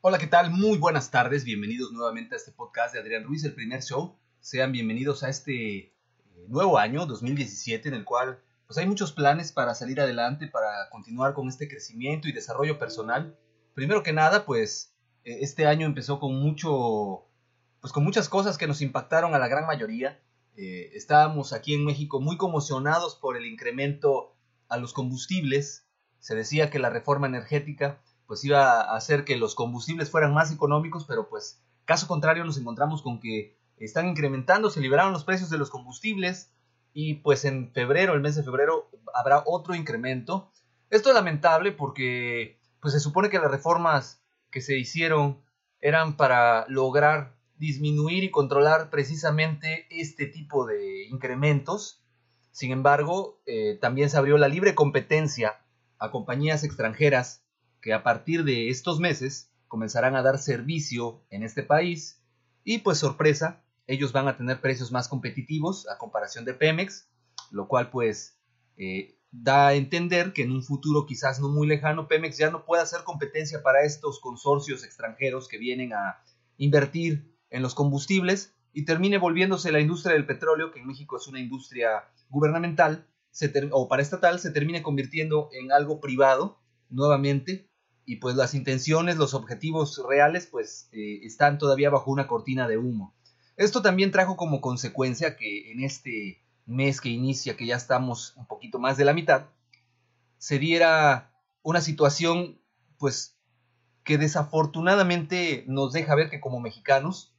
Hola, ¿qué tal? Muy buenas tardes. Bienvenidos nuevamente a este podcast de Adrián Ruiz, el primer show. Sean bienvenidos a este eh, nuevo año, 2017, en el cual pues hay muchos planes para salir adelante, para continuar con este crecimiento y desarrollo personal. Primero que nada, pues eh, este año empezó con mucho, pues con muchas cosas que nos impactaron a la gran mayoría. Eh, estábamos aquí en México muy conmocionados por el incremento a los combustibles. Se decía que la reforma energética pues iba a hacer que los combustibles fueran más económicos, pero pues caso contrario nos encontramos con que están incrementando, se liberaron los precios de los combustibles y pues en febrero, el mes de febrero, habrá otro incremento. Esto es lamentable porque pues se supone que las reformas que se hicieron eran para lograr disminuir y controlar precisamente este tipo de incrementos. Sin embargo, eh, también se abrió la libre competencia a compañías extranjeras que a partir de estos meses comenzarán a dar servicio en este país y pues sorpresa, ellos van a tener precios más competitivos a comparación de Pemex, lo cual pues eh, da a entender que en un futuro quizás no muy lejano Pemex ya no pueda hacer competencia para estos consorcios extranjeros que vienen a invertir en los combustibles y termine volviéndose la industria del petróleo, que en México es una industria gubernamental o paraestatal, se termine convirtiendo en algo privado nuevamente y pues las intenciones, los objetivos reales pues eh, están todavía bajo una cortina de humo. Esto también trajo como consecuencia que en este mes que inicia, que ya estamos un poquito más de la mitad, se diera una situación pues que desafortunadamente nos deja ver que como mexicanos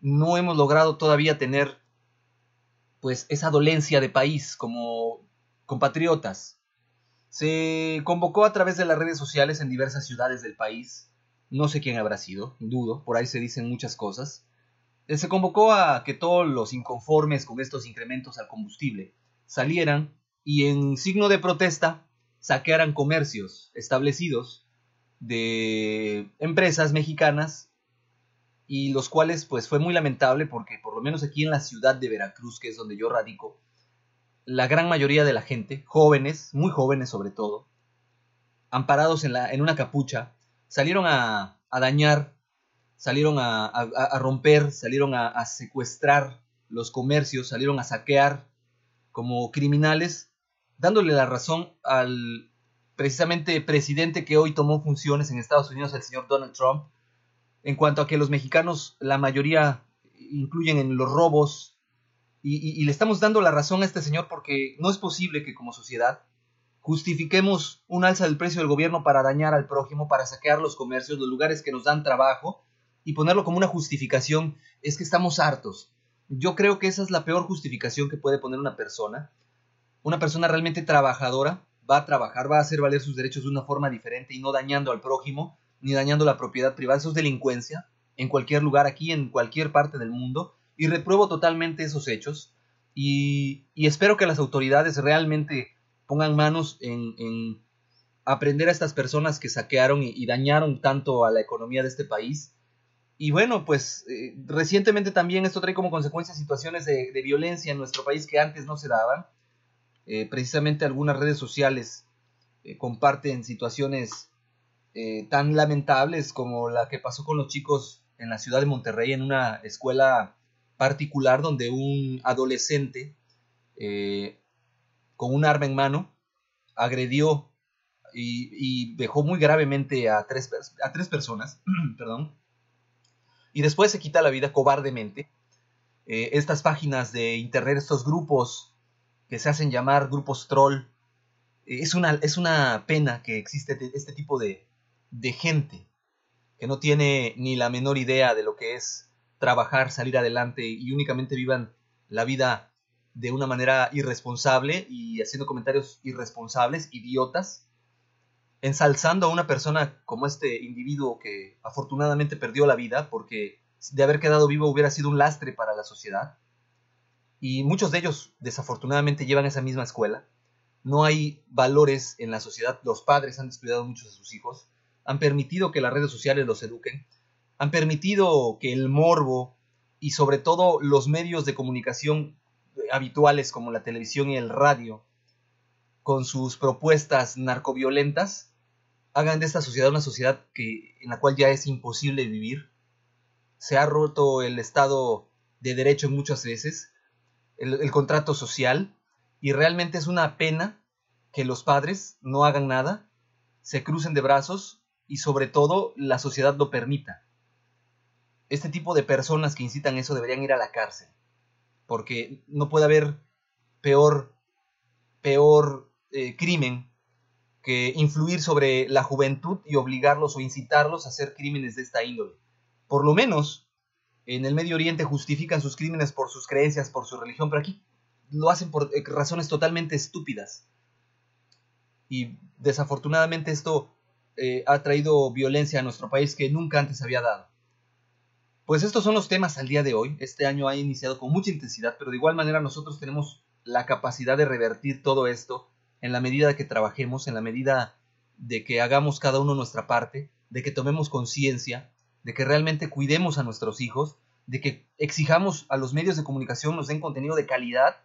no hemos logrado todavía tener pues esa dolencia de país como compatriotas, se convocó a través de las redes sociales en diversas ciudades del país. No sé quién habrá sido, dudo, por ahí se dicen muchas cosas. Eh, se convocó a que todos los inconformes con estos incrementos al combustible salieran y en signo de protesta saquearan comercios establecidos de empresas mexicanas y los cuales pues fue muy lamentable porque por lo menos aquí en la ciudad de Veracruz, que es donde yo radico, la gran mayoría de la gente, jóvenes, muy jóvenes sobre todo, amparados en, la, en una capucha, salieron a, dañar, salieron a, romper, salieron a, secuestrar los comercios, salieron a saquear como criminales, dándole la razón al precisamente presidente que hoy tomó funciones en Estados Unidos, el señor Donald Trump, en cuanto a que los mexicanos, la mayoría incluyen en los robos, y, le estamos dando la razón a este señor porque no es posible que como sociedad justifiquemos un alza del precio del gobierno para dañar al prójimo, para saquear los comercios, los lugares que nos dan trabajo y ponerlo como una justificación. Es que estamos hartos. Yo creo que esa es la peor justificación que puede poner una persona. Una persona realmente trabajadora va a trabajar, va a hacer valer sus derechos de una forma diferente y no dañando al prójimo ni dañando la propiedad privada. Eso es delincuencia en cualquier lugar, aquí, en cualquier parte del mundo y repruebo totalmente esos hechos y, espero que las autoridades realmente pongan manos en, aprender a estas personas que saquearon y, dañaron tanto a la economía de este país. Y bueno, pues eh, recientemente también esto trae como consecuencia situaciones de, violencia en nuestro país que antes no se daban. Eh, precisamente algunas redes sociales eh, comparten situaciones tan lamentables como la que pasó con los chicos en la ciudad de Monterrey en una escuela particular donde un adolescente con un arma en mano agredió y, dejó muy gravemente a tres, a tres personas, perdón, y después se quita la vida cobardemente. Eh, estas páginas de internet, estos grupos que se hacen llamar grupos troll, eh, es, una, es una pena que existe este tipo de, de gente que no tiene ni la menor idea de lo que es trabajar, salir adelante y únicamente vivan la vida de una manera irresponsable y haciendo comentarios irresponsables, idiotas, ensalzando a una persona como este individuo que afortunadamente perdió la vida porque de haber quedado vivo hubiera sido un lastre para la sociedad. Y muchos de ellos desafortunadamente llevan esa misma escuela. No hay valores en la sociedad, los padres han descuidado mucho de sus hijos, han permitido que las redes sociales los eduquen, han permitido que el morbo y sobre todo los medios de comunicación habituales como la televisión y el radio, con sus propuestas narcoviolentas, hagan de esta sociedad una sociedad que, en la cual ya es imposible vivir. Se ha roto el Estado de Derecho muchas veces, el, el contrato social, y realmente es una pena que los padres no hagan nada, se crucen de brazos y sobre todo la sociedad lo permita. Este tipo de personas que incitan eso deberían ir a la cárcel, porque no puede haber peor, peor eh, crimen que influir sobre la juventud y obligarlos o incitarlos a hacer crímenes de esta índole. Por lo menos en el Medio Oriente justifican sus crímenes por sus creencias, por su religión, pero aquí lo hacen por eh, razones totalmente estúpidas. Y desafortunadamente esto eh, ha traído violencia a nuestro país que nunca antes había dado. Pues estos son los temas al día de hoy. Este año ha iniciado con mucha intensidad, pero de igual manera nosotros tenemos la capacidad de revertir todo esto en la medida que trabajemos, en la medida de que hagamos cada uno nuestra parte, de que tomemos conciencia, de que realmente cuidemos a nuestros hijos, de que exijamos a los medios de comunicación nos den contenido de calidad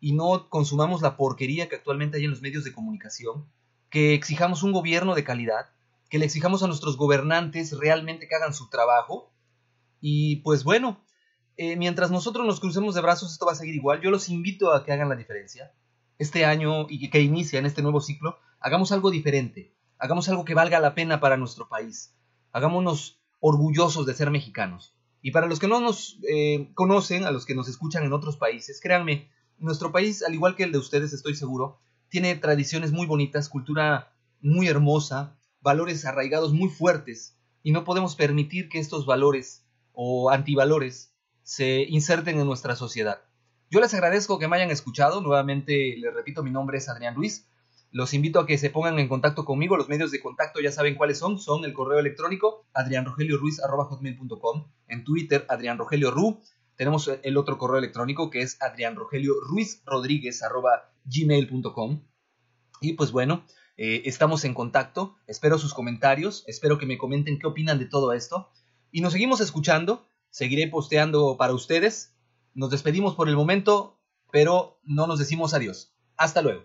y no consumamos la porquería que actualmente hay en los medios de comunicación, que exijamos un gobierno de calidad, que le exijamos a nuestros gobernantes realmente que hagan su trabajo y pues bueno, eh, mientras nosotros nos crucemos de brazos esto va a seguir igual, yo los invito a que hagan la diferencia, este año y que inicia en este nuevo ciclo, hagamos algo diferente, hagamos algo que valga la pena para nuestro país, hagámonos orgullosos de ser mexicanos. Y para los que no nos eh, conocen, a los que nos escuchan en otros países, créanme, nuestro país, al igual que el de ustedes, estoy seguro, tiene tradiciones muy bonitas, cultura muy hermosa, valores arraigados muy fuertes, y no podemos permitir que estos valores o antivalores se inserten en nuestra sociedad. Yo les agradezco que me hayan escuchado. Nuevamente les repito, mi nombre es Adrián Ruiz. Los invito a que se pongan en contacto conmigo. Los medios de contacto ya saben cuáles son. Son el correo electrónico adrianrogelioruiz.com, en Twitter adrianrogelioru. Tenemos el otro correo electrónico que es adrianrogelioruizrodríguez.gmail.com. Y pues bueno, eh, estamos en contacto. Espero sus comentarios. Espero que me comenten qué opinan de todo esto. Y nos seguimos escuchando. Seguiré posteando para ustedes nos despedimos por el momento, pero no nos decimos adiós. Hasta luego.